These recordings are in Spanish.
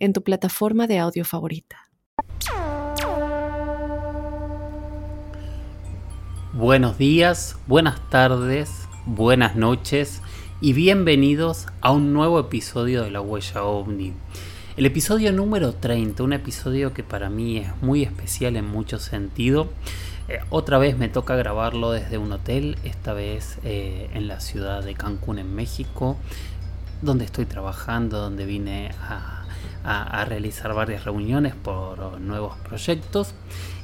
en tu plataforma de audio favorita. Buenos días, buenas tardes, buenas noches y bienvenidos a un nuevo episodio de La Huella OVNI. El episodio número 30, un episodio que para mí es muy especial en mucho sentido. Eh, otra vez me toca grabarlo desde un hotel, esta vez eh, en la ciudad de Cancún, en México, donde estoy trabajando, donde vine a a, realizar varias reuniones por nuevos proyectos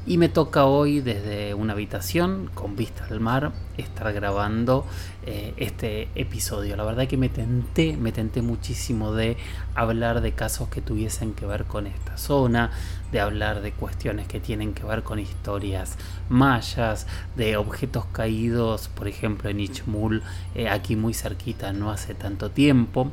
y me toca hoy desde una habitación con vista al mar estar grabando eh, este episodio. La verdad que me tenté, me tenté muchísimo de hablar de casos que tuviesen que ver con esta zona, de hablar de cuestiones que tienen que ver con historias mayas, de objetos caídos, por ejemplo en Ichmul, eh, aquí muy cerquita, no hace tanto tiempo.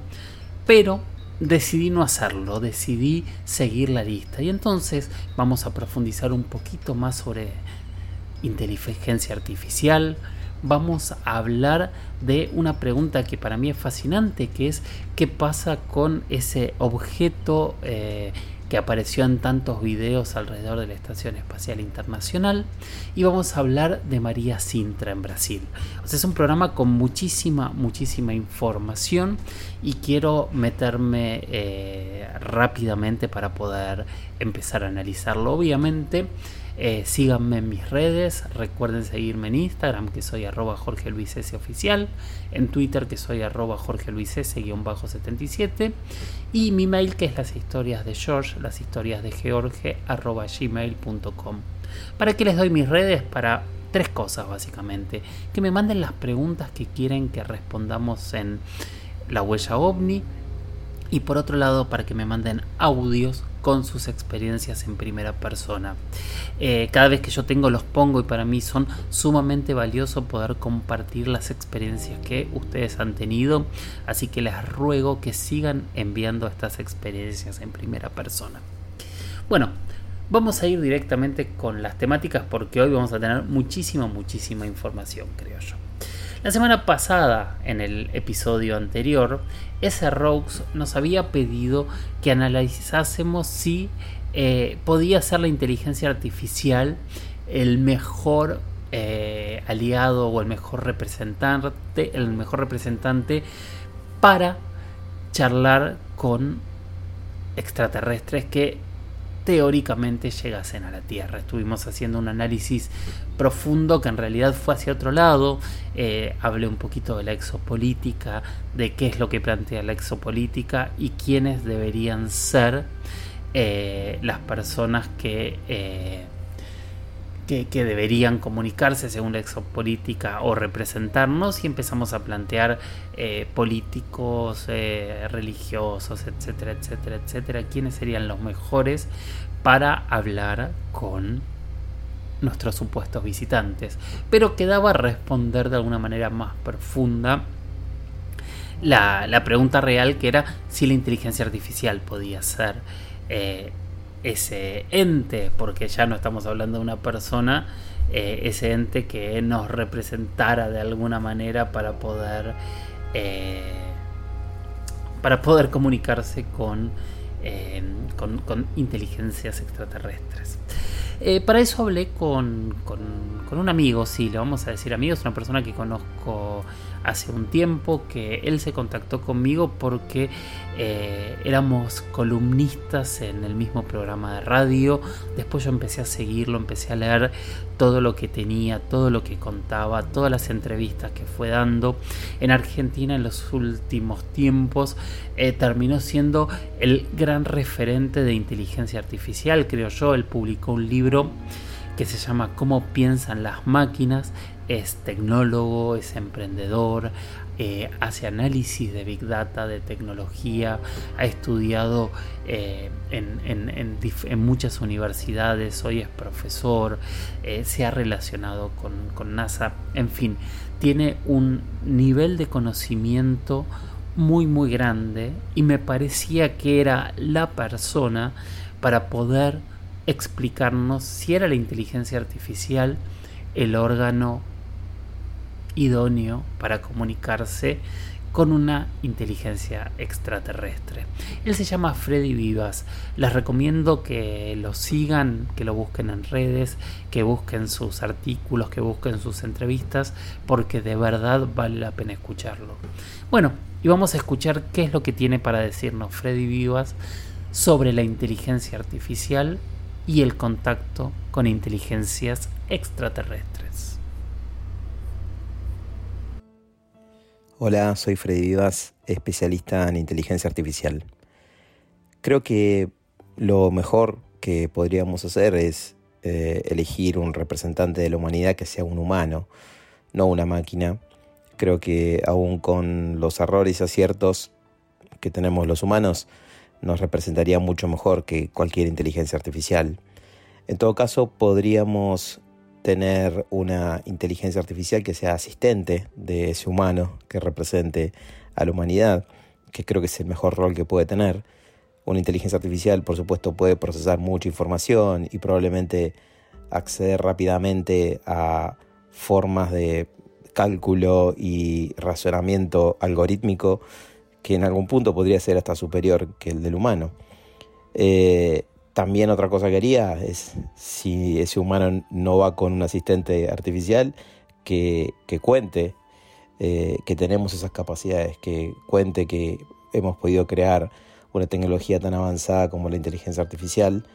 Pero decidí no hacerlo, decidí seguir la lista. Y entonces vamos a profundizar un poquito más sobre inteligencia artificial. Vamos a hablar de una pregunta que para mí es fascinante, que es qué pasa con ese objeto eh, que apareció en tantos videos alrededor de la Estación Espacial Internacional y vamos a hablar de María Sintra en Brasil. Es un programa con muchísima, muchísima información y quiero meterme eh, rápidamente para poder empezar a analizarlo. Obviamente, eh, síganme en mis redes, recuerden seguirme en Instagram que soy arroba Jorge Luis S oficial, en Twitter que soy arroba Jorge Luis S 77 y mi mail que es las historias de George, las historias de George arroba gmail.com. ¿Para qué les doy mis redes? Para tres cosas básicamente. Que me manden las preguntas que quieren que respondamos en la huella ovni y por otro lado para que me manden audios con sus experiencias en primera persona. Eh, cada vez que yo tengo los pongo y para mí son sumamente valioso poder compartir las experiencias que ustedes han tenido, así que les ruego que sigan enviando estas experiencias en primera persona. Bueno, vamos a ir directamente con las temáticas porque hoy vamos a tener muchísima, muchísima información, creo yo. La semana pasada, en el episodio anterior, ese Rogues nos había pedido que analizásemos si eh, podía ser la inteligencia artificial el mejor eh, aliado o el mejor representante, el mejor representante para charlar con extraterrestres que teóricamente llegasen a la Tierra. Estuvimos haciendo un análisis profundo que en realidad fue hacia otro lado. Eh, hablé un poquito de la exopolítica, de qué es lo que plantea la exopolítica y quiénes deberían ser eh, las personas que, eh, que, que, deberían comunicarse según la exopolítica o representarnos y empezamos a plantear políticos, religiosos, etcétera, etcétera, etcétera, quiénes serían los mejores para hablar con nuestros supuestos visitantes, pero quedaba responder de alguna manera más profunda la, pregunta real que era si la inteligencia artificial podía ser eh, ese ente, porque ya no estamos hablando de una persona, eh, ese ente que nos representara de alguna manera para poder, eh, para poder comunicarse con, con inteligencias extraterrestres. Eh, para eso hablé con, con, un amigo, sí, le vamos a decir amigo, es una persona que conozco hace un tiempo, que él se contactó conmigo porque eh, éramos columnistas en el mismo programa de radio, después yo empecé a seguirlo, empecé a leer todo lo que tenía, todo lo que contaba, todas las entrevistas que fue dando. En Argentina en los últimos tiempos eh, terminó siendo el gran referente de inteligencia artificial, creo yo, él publicó un libro que se llama Cómo piensan las máquinas. Es tecnólogo, es emprendedor, eh, hace análisis de Big Data, de tecnología, ha estudiado eh, en, muchas universidades, hoy es profesor, eh, se ha relacionado con, con NASA, en fin, tiene un nivel de conocimiento muy muy grande y me parecía que era la persona para poder explicarnos si era la inteligencia artificial el órgano idóneo para comunicarse con una inteligencia extraterrestre. Él se llama Freddy Vivas. Les recomiendo que lo sigan, que lo busquen en redes, que busquen sus artículos, que busquen sus entrevistas, porque de verdad vale la pena escucharlo. Bueno, y vamos a escuchar qué es lo que tiene para decirnos Freddy Vivas sobre la inteligencia artificial y el contacto con inteligencias extraterrestres. Hola, soy Freddy Vivas, especialista en inteligencia artificial. Creo que lo mejor que podríamos hacer es eh, elegir un representante de la humanidad que sea un humano, no una máquina. Creo que aún con los errores y aciertos que tenemos los humanos, nos representaría mucho mejor que cualquier inteligencia artificial. En todo caso, podríamos tener una inteligencia artificial que sea asistente de ese humano que represente a la humanidad, que creo que es el mejor rol que puede tener. Una inteligencia artificial, por supuesto, puede procesar mucha información y probablemente acceder rápidamente a formas de cálculo y razonamiento algorítmico que en algún punto podría ser hasta superior que el del humano. Eh, también otra cosa que haría es, si ese humano no va con un asistente artificial, que, cuente eh, que tenemos esas capacidades, que cuente que hemos podido crear una tecnología tan avanzada como la inteligencia artificial.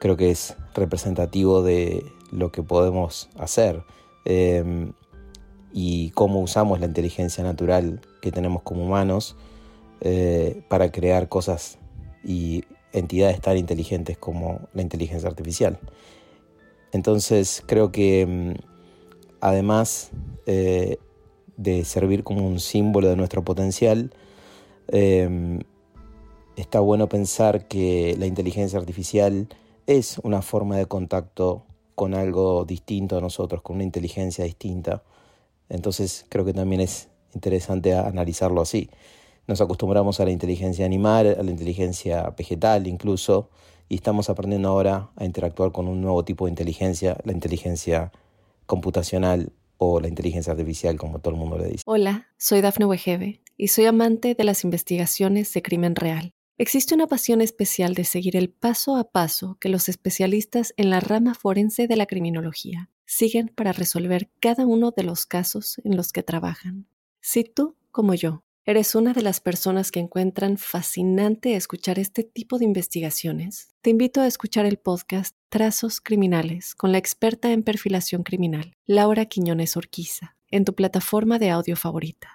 Creo que es representativo de lo que podemos hacer em, y cómo usamos la inteligencia natural que tenemos como humanos eh, para crear cosas y entidades tan inteligentes como la inteligencia artificial. Entonces creo que mm, además eh, de servir como un símbolo de nuestro potencial, em, está bueno pensar que la inteligencia artificial es una forma de contacto con algo distinto a nosotros, con una inteligencia distinta. Entonces creo que también es interesante analizarlo así nos acostumbramos a la inteligencia animal, a la inteligencia vegetal incluso, y estamos aprendiendo ahora a interactuar con un nuevo tipo de inteligencia, la inteligencia computacional o la inteligencia artificial, como todo el mundo le dice. Hola, soy Dafne Wegebe y soy amante de las investigaciones de crimen real. Existe una pasión especial de seguir el paso a paso que los especialistas en la rama forense de la criminología siguen para resolver cada uno de los casos en los que trabajan. Si tú, como yo, ¿Eres una de las personas que encuentran fascinante escuchar este tipo de investigaciones? Te invito a escuchar el podcast Trazos Criminales con la experta en perfilación criminal, Laura Quiñones Orquiza, en tu plataforma de audio favorita.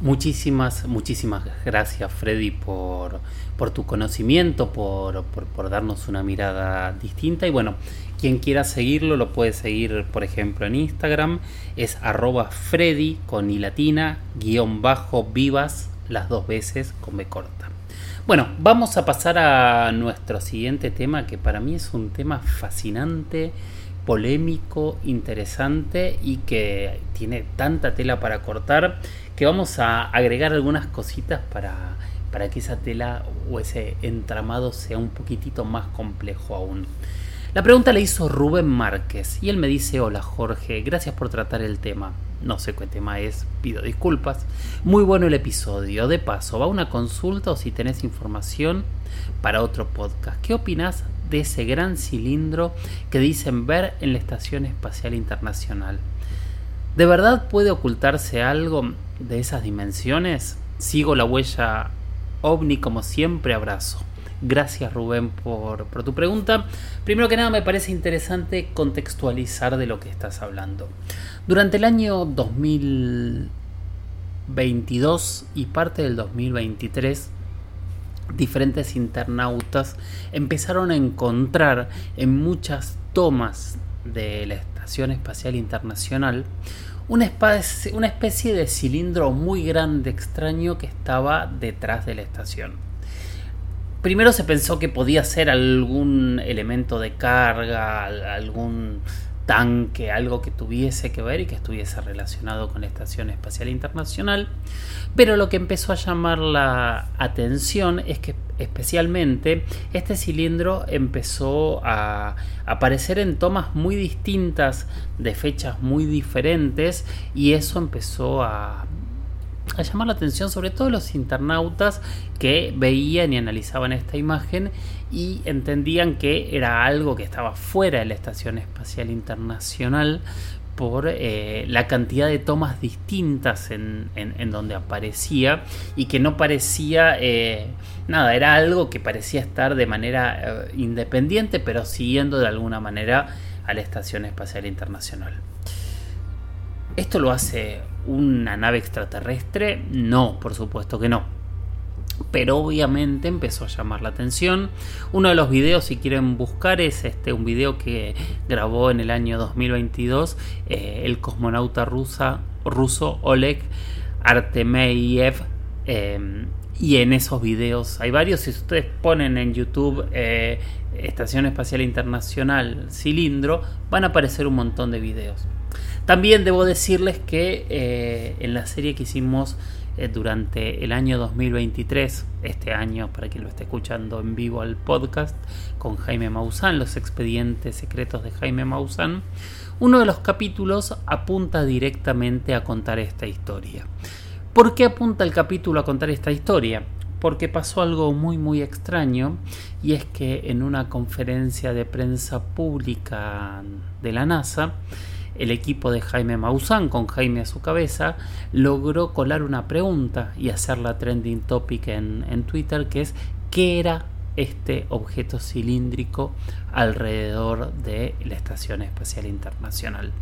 Muchísimas, muchísimas gracias Freddy por, por tu conocimiento, por, por, darnos una mirada distinta. Y bueno, quien quiera seguirlo lo puede seguir, por ejemplo, en Instagram. Es arroba Freddy con i latina, guion bajo vivas, las dos veces con B corta. Bueno, vamos a pasar a nuestro siguiente tema, que para mí es un tema fascinante polémico, interesante y que tiene tanta tela para cortar que vamos a agregar algunas cositas para, para que esa tela o ese entramado sea un poquitito más complejo aún. La pregunta la hizo Rubén Márquez y él me dice, hola Jorge, gracias por tratar el tema. No sé qué tema es, pido disculpas. Muy bueno el episodio. De paso, va una consulta o si tenés información para otro podcast. ¿Qué opinas de ese gran cilindro que dicen ver en la Estación Espacial Internacional. ¿De verdad puede ocultarse algo de esas dimensiones? Sigo la huella ovni como siempre, abrazo. Gracias Rubén por, tu pregunta. Primero que nada me parece interesante contextualizar de lo que estás hablando. Durante el año 2022 y parte del 2023 diferentes internautas empezaron a encontrar en muchas tomas de la Estación Espacial Internacional una especie de cilindro muy grande, extraño, que estaba detrás de la estación. Primero se pensó que podía ser algún elemento de carga, algún tanque, algo que tuviese que ver y que estuviese relacionado con la Estación Espacial Internacional. Pero lo que empezó a llamar la atención es que especialmente este cilindro empezó a aparecer en tomas muy distintas de fechas muy diferentes y eso empezó a a llamar la atención sobre todo los internautas que veían y analizaban esta imagen y entendían que era algo que estaba fuera de la Estación Espacial Internacional por eh, la cantidad de tomas distintas en, donde aparecía y que no parecía eh, nada, era algo que parecía estar de manera eh, independiente pero siguiendo de alguna manera a la Estación Espacial Internacional. ¿Esto lo hace una nave extraterrestre? No, por supuesto que no. Pero obviamente empezó a llamar la atención. Uno de los videos, si quieren buscar, es este un video que grabó en el año 2022 eh, el cosmonauta rusa, ruso Oleg Artemiev. Em, y en esos videos hay varios. Si ustedes ponen en YouTube eh, Estación Espacial Internacional Cilindro, van a aparecer un montón de videos. También debo decirles que eh, en la serie que hicimos eh, durante el año 2023, este año para quien lo esté escuchando en vivo al podcast, con Jaime Maussan, los expedientes secretos de Jaime Maussan, uno de los capítulos apunta directamente a contar esta historia. ¿Por qué apunta el capítulo a contar esta historia? Porque pasó algo muy muy extraño y es que en una conferencia de prensa pública de la NASA, el equipo de Jaime Maussan, con Jaime a su cabeza, logró colar una pregunta y hacerla trending topic en, en Twitter, que es ¿qué era este objeto cilíndrico alrededor de la Estación Espacial Internacional.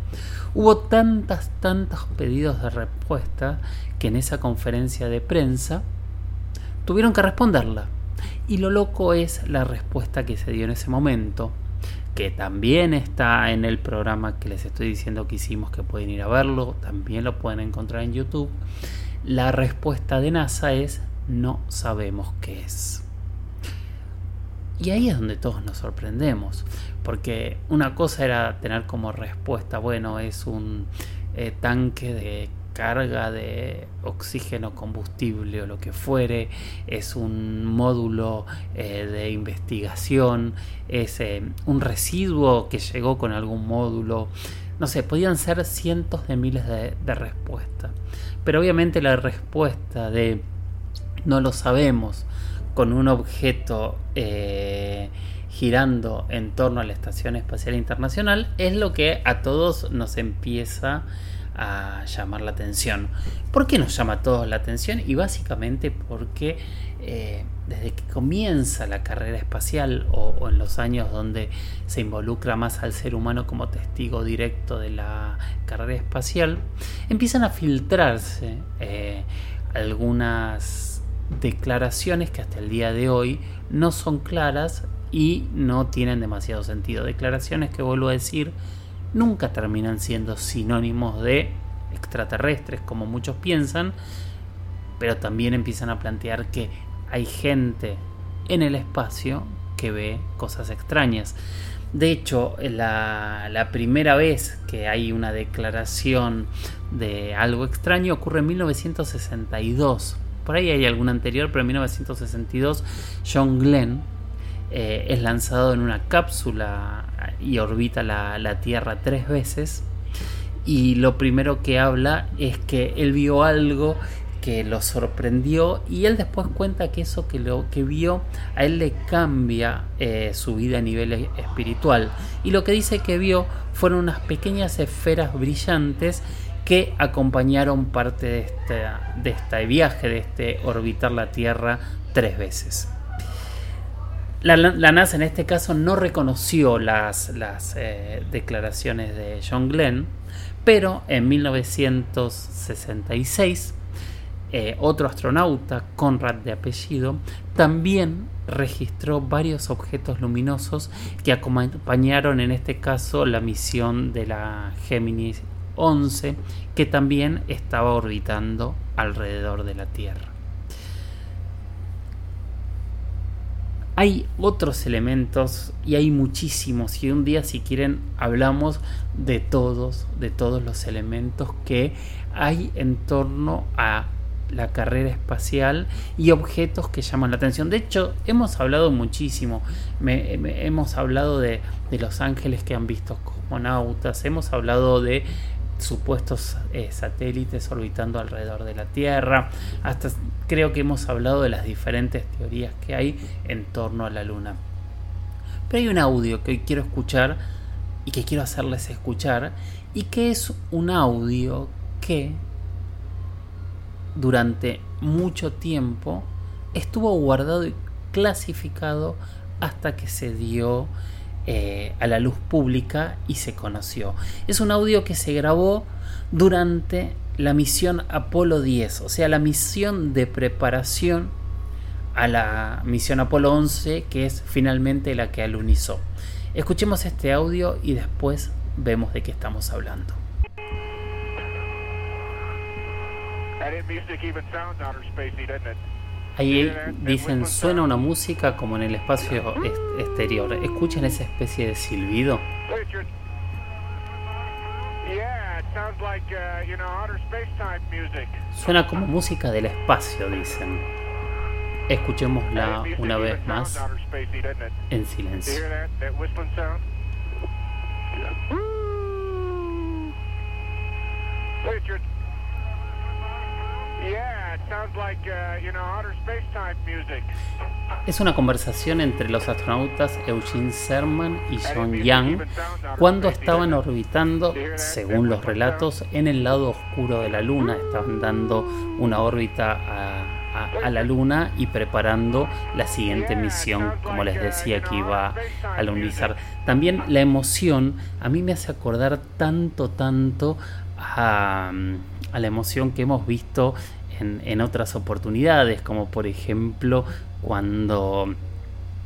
Hubo tantas, tantos pedidos de respuesta que en esa conferencia de prensa tuvieron que responderla. Y lo loco es la respuesta que se dio en ese momento que también está en el programa que les estoy diciendo que hicimos, que pueden ir a verlo, también lo pueden encontrar en YouTube. La respuesta de NASA es no sabemos qué es. Y ahí es donde todos nos sorprendemos, porque una cosa era tener como respuesta, bueno, es un eh, tanque de carga de oxígeno, combustible o lo que fuere, es un módulo eh, de investigación, es eh, un residuo que llegó con algún módulo, no sé, podían ser cientos de miles de, respuestas. Pero obviamente la respuesta de no lo sabemos con un objeto eh, girando en torno a la Estación Espacial Internacional es lo que a todos nos empieza a llamar la atención. ¿Por qué nos llama a todos la atención? Y básicamente porque eh, desde que comienza la carrera espacial o, en los años donde se involucra más al ser humano como testigo directo de la carrera espacial, empiezan a filtrarse eh, algunas declaraciones que hasta el día de hoy no son claras y no tienen demasiado sentido. Declaraciones que vuelvo a decir nunca terminan siendo sinónimos de extraterrestres como muchos piensan, pero también empiezan a plantear que hay gente en el espacio que ve cosas extrañas. De hecho, la, primera vez que hay una declaración de algo extraño ocurre en 1962. Por ahí hay alguna anterior, pero en 1962 John Glenn, eh, es lanzado en una cápsula y orbita la, Tierra tres veces. Y lo primero que habla es que él vio algo que lo sorprendió y él después cuenta que eso que lo que vio a él le cambia eh, su vida a nivel e, espiritual y lo que dice que vio fueron unas pequeñas esferas brillantes que acompañaron parte de este, de este viaje, de este orbitar la Tierra tres veces. La, NASA en este caso no reconoció las, eh, declaraciones de John Glenn, pero en 1966 eh, otro astronauta, Conrad de apellido, también registró varios objetos luminosos que acompañaron en este caso la misión de la Géminis 11 que también estaba orbitando alrededor de la Tierra. Hay otros elementos y hay muchísimos y un día si quieren hablamos de todos, de todos los elementos que hay en torno a la carrera espacial y objetos que llaman la atención. De hecho, hemos hablado muchísimo. hemos hablado de, de, los ángeles que han visto cosmonautas, hemos hablado de supuestos eh, satélites orbitando alrededor de la Tierra. Hasta creo que hemos hablado de las diferentes teorías que hay en torno a la Luna. Pero hay un audio que hoy quiero escuchar y que quiero hacerles escuchar y que es un audio que durante mucho tiempo estuvo guardado y clasificado hasta que se dio eh, a la luz pública y se conoció. Es un audio que se grabó durante la misión Apolo 10, o sea, la misión de preparación a la misión Apolo 11, que es finalmente la que alunizó. Escuchemos este audio y después vemos de qué estamos hablando. Ahí dicen, suena una música como en el espacio exterior. ¿Escuchan esa especie de silbido? Suena como música del espacio, dicen. Escuchémosla una vez más en silencio. Es una conversación entre los astronautas Eugene Cerman y John Young cuando estaban orbitando, según los relatos, en el lado oscuro de la Luna. Estaban dando una órbita a, a, la Luna y preparando la siguiente misión, como les decía, que iba a lunizar. También la emoción a mí me hace acordar tanto, tanto a, a la emoción que hemos visto en, otras oportunidades, como por ejemplo cuando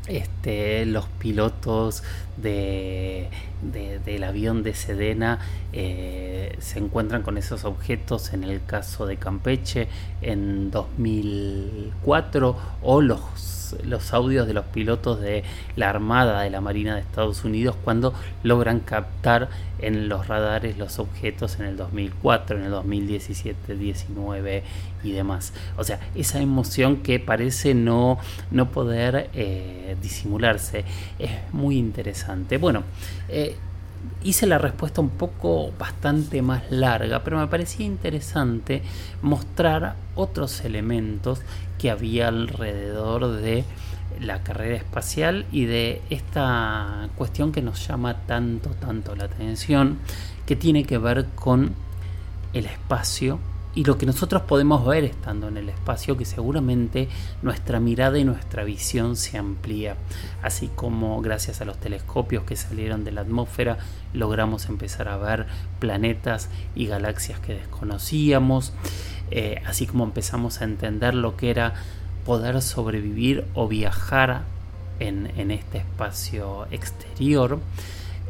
este, los pilotos de, del avión de Sedena eh, se encuentran con esos objetos en el caso de Campeche en 2004 o los los audios de los pilotos de la Armada de la Marina de Estados Unidos cuando logran captar en los radares los objetos en el 2004, en el 2017, 19 y demás. O sea, esa emoción que parece no, no poder eh, disimularse es muy interesante. Bueno, eh, hice la respuesta un poco bastante más larga, pero me parecía interesante mostrar otros elementos que había alrededor de la carrera espacial y de esta cuestión que nos llama tanto, tanto la atención, que tiene que ver con el espacio y lo que nosotros podemos ver estando en el espacio, que seguramente nuestra mirada y nuestra visión se amplía, así como gracias a los telescopios que salieron de la atmósfera logramos empezar a ver planetas y galaxias que desconocíamos, eh, así como empezamos a entender lo que era poder sobrevivir o viajar en, en este espacio exterior.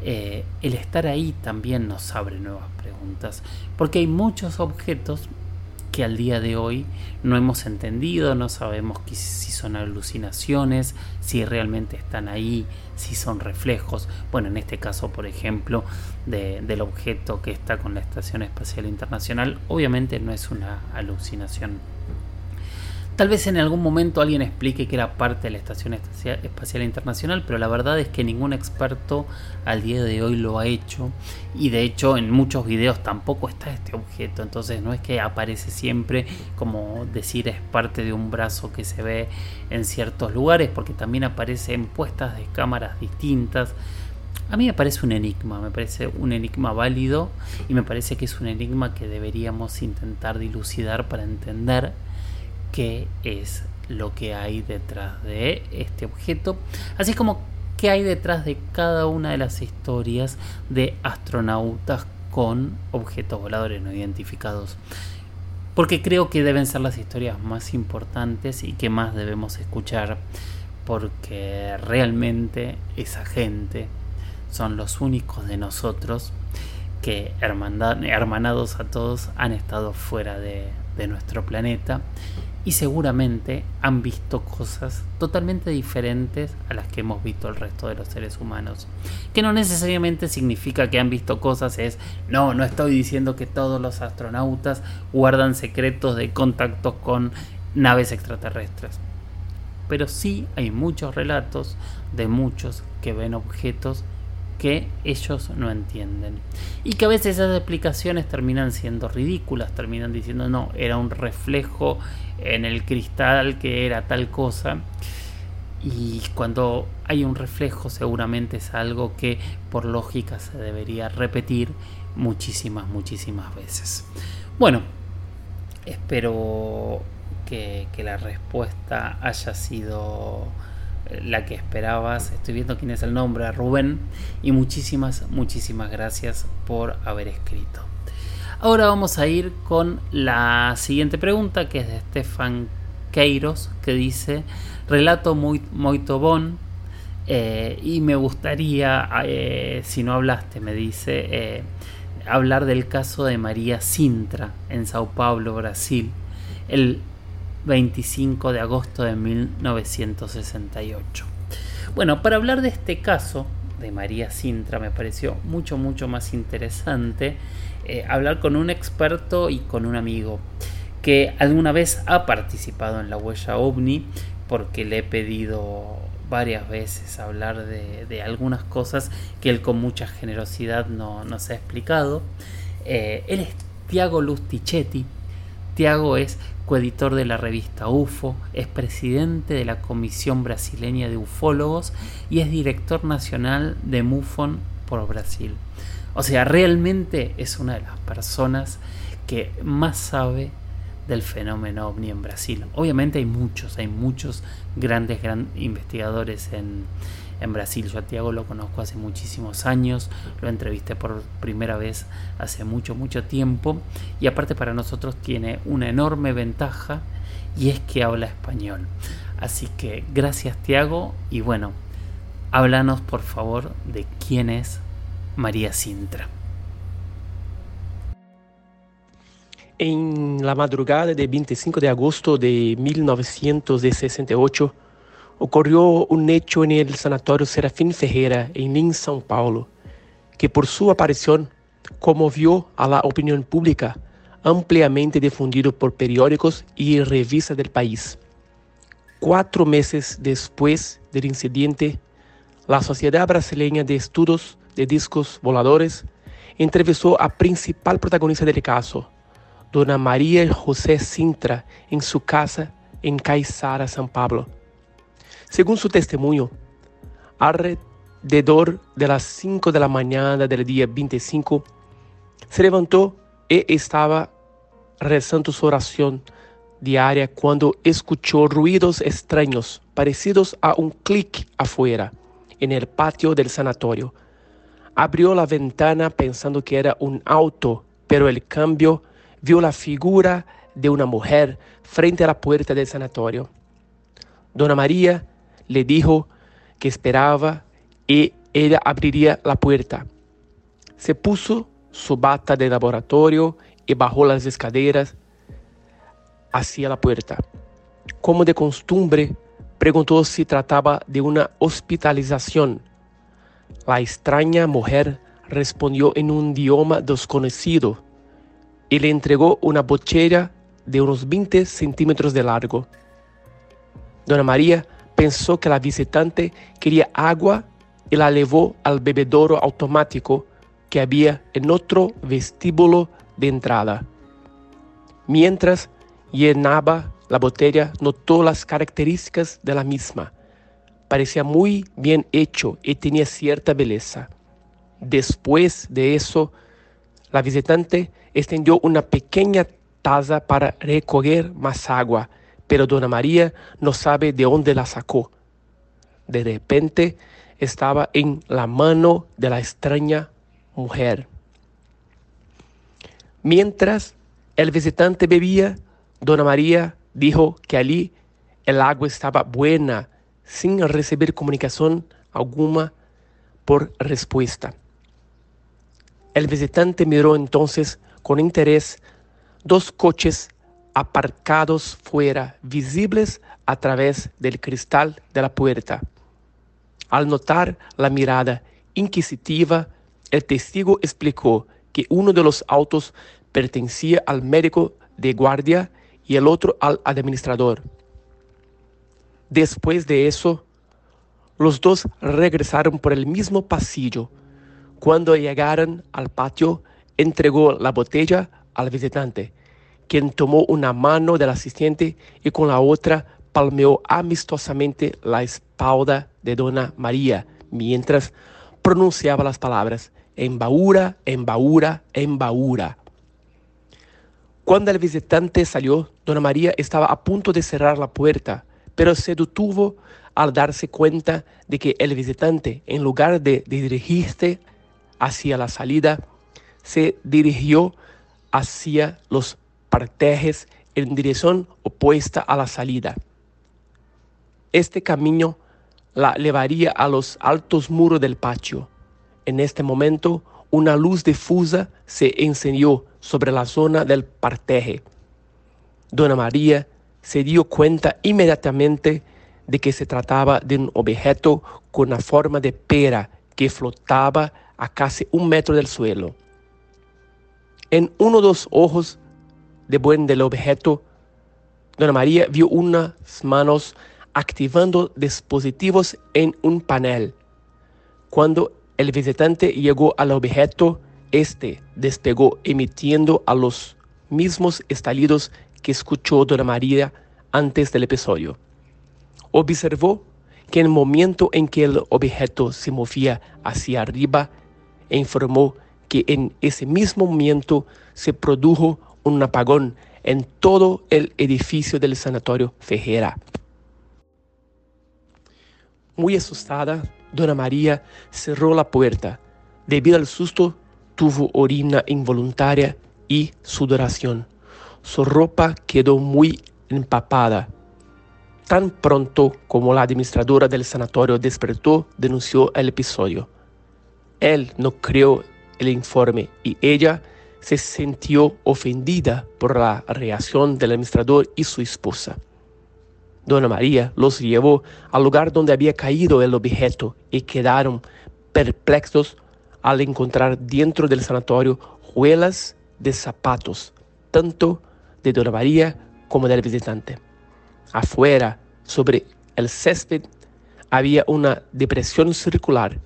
Eh, el estar ahí también nos abre nuevas preguntas, porque hay muchos objetos que al día de hoy no hemos entendido, no sabemos si son alucinaciones, si realmente están ahí, si son reflejos. Bueno, en este caso, por ejemplo, del objeto que está con la Estación Espacial Internacional, obviamente no es una alucinación Tal vez en algún momento alguien explique que era parte de la Estación Espacial Internacional, pero la verdad es que ningún experto al día de hoy lo ha hecho y de hecho en muchos videos tampoco está este objeto, entonces no es que aparece siempre como decir es parte de un brazo que se ve en ciertos lugares, porque también aparece en puestas de cámaras distintas. A mí me parece un enigma, me parece un enigma válido y me parece que es un enigma que deberíamos intentar dilucidar para entender qué es lo que hay detrás de este objeto, así como qué hay detrás de cada una de las historias de astronautas con objetos voladores no identificados. porque creo que deben ser las historias más importantes y que más debemos escuchar, porque realmente esa gente son los únicos de nosotros que hermanados a todos han estado fuera de, de nuestro planeta y seguramente han visto cosas totalmente diferentes a las que hemos visto el resto de los seres humanos. Que no necesariamente significa que han visto cosas, es, no, no estoy diciendo que todos los astronautas guardan secretos de contactos con naves extraterrestres. Pero sí hay muchos relatos de muchos que ven objetos que ellos no entienden. Y que a veces esas explicaciones terminan siendo ridículas, terminan diciendo, no, era un reflejo en el cristal que era tal cosa. Y cuando hay un reflejo seguramente es algo que por lógica se debería repetir muchísimas, muchísimas veces. Bueno, espero que, que la respuesta haya sido la que esperabas. Estoy viendo quién es el nombre, Rubén. Y muchísimas, muchísimas gracias por haber escrito. Ahora vamos a ir con la siguiente pregunta, que es de Stefan Queiros, que dice, relato muy, muy tobón. Eh, y me gustaría, eh, si no hablaste, me dice, eh, hablar del caso de María Sintra en Sao Paulo, Brasil. El 25 de agosto de 1968. Bueno, para hablar de este caso de María Sintra me pareció mucho, mucho más interesante eh, hablar con un experto y con un amigo que alguna vez ha participado en la huella ovni porque le he pedido varias veces hablar de, algunas cosas que él con mucha generosidad no, nos ha explicado. Eh, él es Tiago Lustichetti. Tiago es coeditor de la revista UFO, es presidente de la Comisión Brasileña de Ufólogos y es director nacional de MUFON por Brasil. O sea, realmente es una de las personas que más sabe del fenómeno ovni en Brasil. Obviamente hay muchos, hay muchos grandes investigadores en, en Brasil. Yo a Tiago lo conozco hace muchísimos años, lo entrevisté por primera vez hace mucho, mucho tiempo y aparte para nosotros tiene una enorme ventaja y es que habla español. Así que gracias Tiago y bueno, háblanos por favor de quién es María Sintra. En la madrugada del 25 de agosto de 1968, ocurrió un hecho en el Sanatorio Serafín Ferreira, en São Paulo, que por su aparición conmovió a la opinión pública, ampliamente difundido por periódicos y revistas del país. Cuatro meses después del incidente, la Sociedad Brasileña de Estudios de Discos Voladores entrevistó a principal protagonista del caso, Dona María José Sintra, en su casa en Caiçara, São Paulo. Según su testimonio, alrededor de las 5 de la mañana del día 25, se levantó y estaba rezando su oración diaria cuando escuchó ruidos extraños parecidos a un clic afuera, en el patio del sanatorio. Abrió la ventana pensando que era un auto, pero el cambio vio la figura de una mujer frente a la puerta del sanatorio. Dona María le dijo que esperaba y ella abriría la puerta. Se puso su bata de laboratorio y bajó las escaleras hacia la puerta. Como de costumbre, preguntó si trataba de una hospitalización. La extraña mujer respondió en un idioma desconocido y le entregó una botella de unos 20 centímetros de largo. Dona María pensó que la visitante quería agua y la llevó al bebedero automático que había en otro vestíbulo de entrada. Mientras llenaba la botella, notó las características de la misma. Parecía muy bien hecho y tenía cierta belleza. Después de eso, la visitante extendió una pequeña taza para recoger más agua pero Dona María no sabe de dónde la sacó. De repente estaba en la mano de la extraña mujer. Mientras El visitante bebía, Dona María dijo que allí el agua estaba buena, sin recibir comunicación alguna por respuesta. El visitante miró entonces con interés dos coches aparcados fuera, visibles a través del cristal de la puerta. Al notar la mirada inquisitiva, el testigo explicó que uno de los autos pertenecía al médico de guardia y el otro al administrador. Después de eso, los dos regresaron por el mismo pasillo. Cuando llegaron al patio, entregó la botella al visitante, quien tomó una mano del asistente y con la otra palmeó amistosamente la espalda de Dona María mientras pronunciaba las palabras embaura, embaura, embaura. Cuando el visitante salió, Dona María estaba a punto de cerrar la puerta, pero se detuvo al darse cuenta de que el visitante, en lugar de dirigirse hacia la salida, se dirigió hacia los partejes en dirección opuesta a la salida. Este camino la llevaría a los altos muros del patio. En este momento, una luz difusa se encendió sobre la zona del parteje. Dona María se dio cuenta inmediatamente de que se trataba de un objeto con la forma de pera que flotaba a casi un metro del suelo. En uno de los ojos de buen del objeto, Dona María vio unas manos activando dispositivos en un panel. Cuando el visitante llegó al objeto, este despegó emitiendo a los mismos estallidos que escuchó Dona María antes del episodio. Observó que en el momento en que el objeto se movía hacia arriba, informó que en ese mismo momento se produjo un apagón en todo el edificio del sanatorio Fejera. Muy asustada, Dona María cerró la puerta. Debido al susto, tuvo orina involuntaria y sudoración. Su ropa quedó muy empapada. Tan pronto como la administradora del sanatorio despertó, denunció el episodio. Él no creó el informe y ella se sintió ofendida por la reacción del administrador y su esposa. Dona María los llevó al lugar donde había caído el objeto y quedaron perplexos al encontrar dentro del sanatorio huelas de zapatos, tanto de Dona María como del visitante. Afuera, sobre el césped, había una depresión circular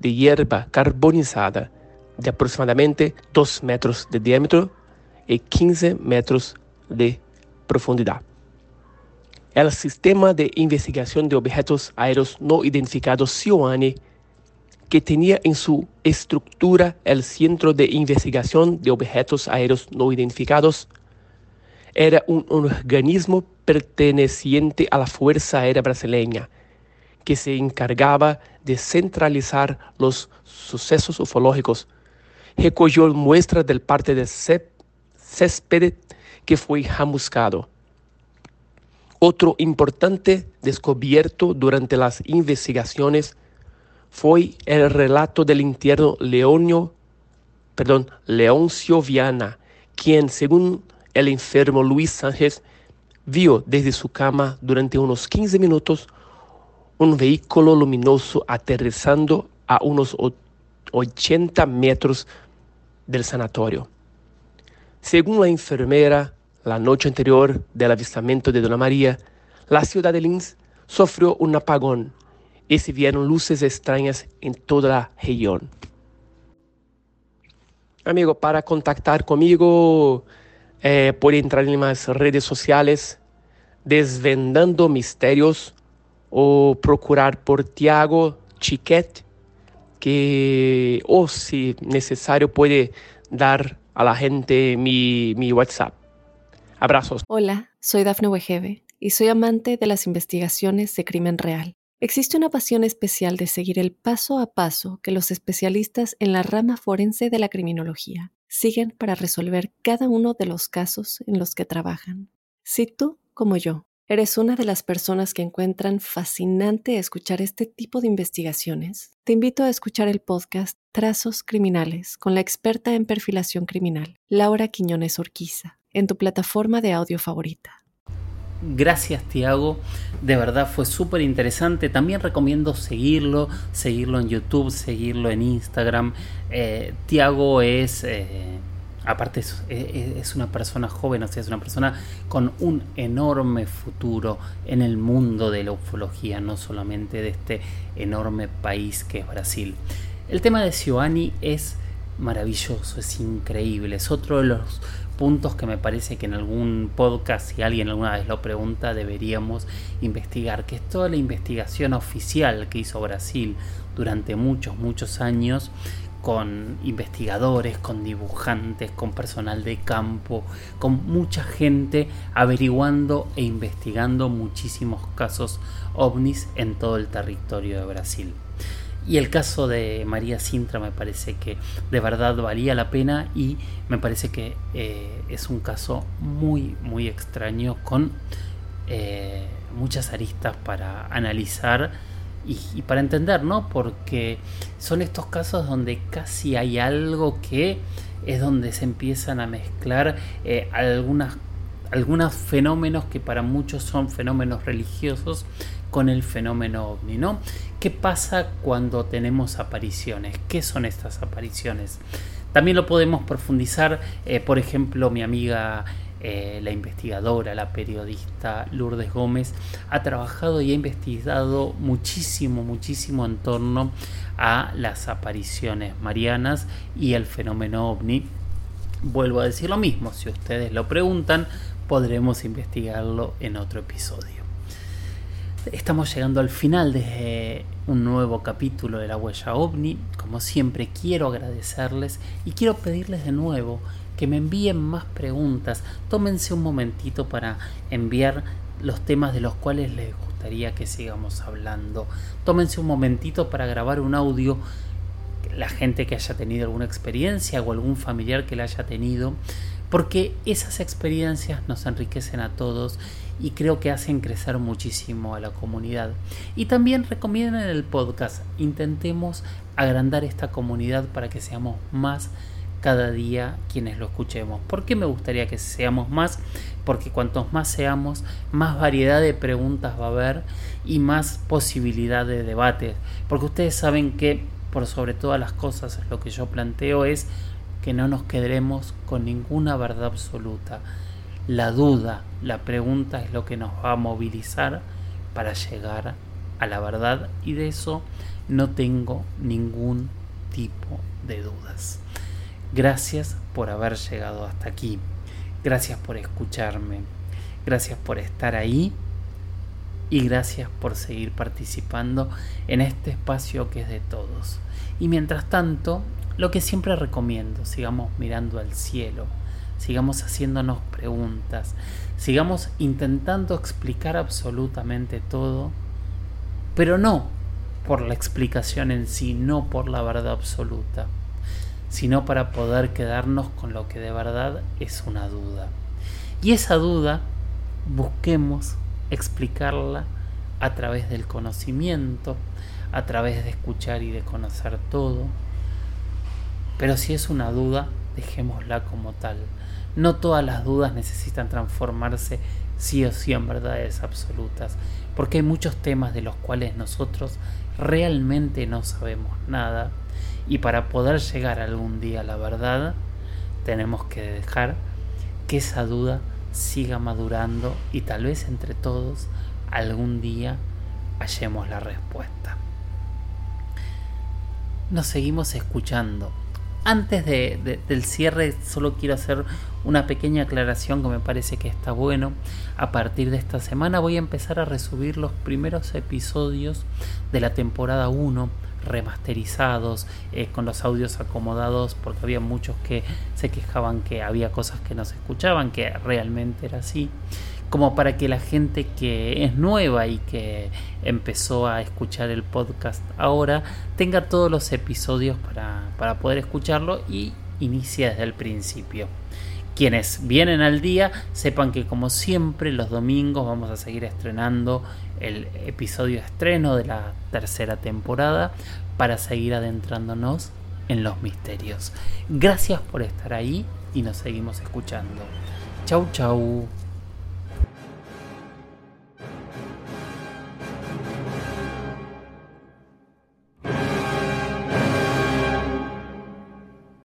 de hierba carbonizada de aproximadamente 2 metros de diámetro y 15 metros de profundidad. El Sistema de Investigación de Objetos Aéreos No Identificados CIOANE, que tenía en su estructura el Centro de Investigación de Objetos Aéreos No Identificados, era un organismo perteneciente a la Fuerza Aérea Brasileña, que se encargaba de centralizar los sucesos ufológicos. Recogió muestras del parte de césped que fue chamuscado. Otro importante descubierto durante las investigaciones fue el relato del interno Leonio, perdón, Leoncio Viana, quien, según el enfermo Luis Sánchez, vio desde su cama durante unos 15 minutos un vehículo luminoso aterrizando a unos 80 metros del sanatorio. Según la enfermera, la noche anterior del avistamiento de Dona María, la ciudad de Linz sufrió un apagón y se vieron luces extrañas en toda la región. Amigo, para contactar conmigo eh, puede entrar en las redes sociales Desvendando Misterios o procurar por Tiago Chiquet, que o si necesario puede dar a la gente mi, mi WhatsApp. Abrazos. Hola, soy Dafne Wegebe y soy amante de las investigaciones de crimen real. Existe una pasión especial de seguir el paso a paso que los especialistas en la rama forense de la criminología siguen para resolver cada uno de los casos en los que trabajan. Si tú, como yo, eres una de las personas que encuentran fascinante escuchar este tipo de investigaciones, te invito a escuchar el podcast Trazos Criminales con la experta en perfilación criminal, Laura Quiñones Orquiza, en tu plataforma de audio favorita. Gracias Tiago, de verdad fue súper interesante. También recomiendo seguirlo, seguirlo en YouTube, seguirlo en Instagram. Eh, Tiago es, eh, aparte es, una persona joven, o sea, es una persona con un enorme futuro en el mundo de la ufología, no solamente de este enorme país que es Brasil. El tema de Sioani es maravilloso, es increíble, es otro de los puntos que me parece que en algún podcast, si alguien alguna vez lo pregunta, deberíamos investigar, que es toda la investigación oficial que hizo Brasil durante muchos, muchos años con investigadores, con dibujantes, con personal de campo, con mucha gente averiguando e investigando muchísimos casos ovnis en todo el territorio de Brasil. Y el caso de María Sintra me parece que de verdad valía la pena y me parece que eh, es un caso muy, muy extraño con eh, muchas aristas para analizar y, para entender, ¿no? Porque son estos casos donde casi hay algo que es donde se empiezan a mezclar eh, algunas algunos fenómenos que para muchos son fenómenos religiosos con el fenómeno ovni, ¿no? ¿Qué pasa cuando tenemos apariciones? ¿Qué son estas apariciones? También lo podemos profundizar, eh, por ejemplo, mi amiga eh, la investigadora, la periodista Lourdes Gómez, ha trabajado y ha investigado muchísimo, muchísimo en torno a las apariciones marianas y el fenómeno ovni. Vuelvo a decir lo mismo, si ustedes lo preguntan, podremos investigarlo en otro episodio. Estamos llegando al final de un nuevo capítulo de la huella ovni. Como siempre quiero agradecerles y quiero pedirles de nuevo que me envíen más preguntas. Tómense un momentito para enviar los temas de los cuales les gustaría que sigamos hablando. Tómense un momentito para grabar un audio. La gente que haya tenido alguna experiencia o algún familiar que la haya tenido porque esas experiencias nos enriquecen a todos y creo que hacen crecer muchísimo a la comunidad. Y también recomienden el podcast, intentemos agrandar esta comunidad para que seamos más cada día quienes lo escuchemos. ¿Por qué me gustaría que seamos más? Porque cuantos más seamos, más variedad de preguntas va a haber y más posibilidad de debates. Porque ustedes saben que por sobre todas las cosas lo que yo planteo es que no nos quedaremos con ninguna verdad absoluta. La duda, la pregunta es lo que nos va a movilizar para llegar a la verdad y de eso no tengo ningún tipo de dudas. Gracias por haber llegado hasta aquí. Gracias por escucharme. Gracias por estar ahí. Y gracias por seguir participando en este espacio que es de todos. Y mientras tanto, lo que siempre recomiendo, sigamos mirando al cielo, sigamos haciéndonos preguntas, sigamos intentando explicar absolutamente todo, pero no por la explicación en sí, no por la verdad absoluta, sino para poder quedarnos con lo que de verdad es una duda. Y esa duda busquemos explicarla a través del conocimiento, a través de escuchar y de conocer todo, pero si es una duda, dejémosla como tal. No todas las dudas necesitan transformarse sí o sí en verdades absolutas, porque hay muchos temas de los cuales nosotros realmente no sabemos nada y para poder llegar algún día a la verdad tenemos que dejar que esa duda siga madurando y tal vez entre todos algún día hallemos la respuesta. Nos seguimos escuchando antes del cierre, solo quiero hacer una pequeña aclaración que me parece que está bueno. A partir de esta semana voy a empezar a resubir los primeros episodios de la temporada 1 remasterizados, eh, con los audios acomodados, porque había muchos que se quejaban que había cosas que no se escuchaban, que realmente era así como para que la gente que es nueva y que empezó a escuchar el podcast ahora tenga todos los episodios para, poder escucharlo y inicia desde el principio. Quienes vienen al día, sepan que como siempre los domingos vamos a seguir estrenando el episodio estreno de la tercera temporada para seguir adentrándonos en los misterios. Gracias por estar ahí y nos seguimos escuchando. Chau chau.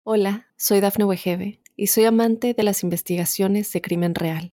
Hola, soy Dafne Wegebe y soy amante de las investigaciones de crimen real.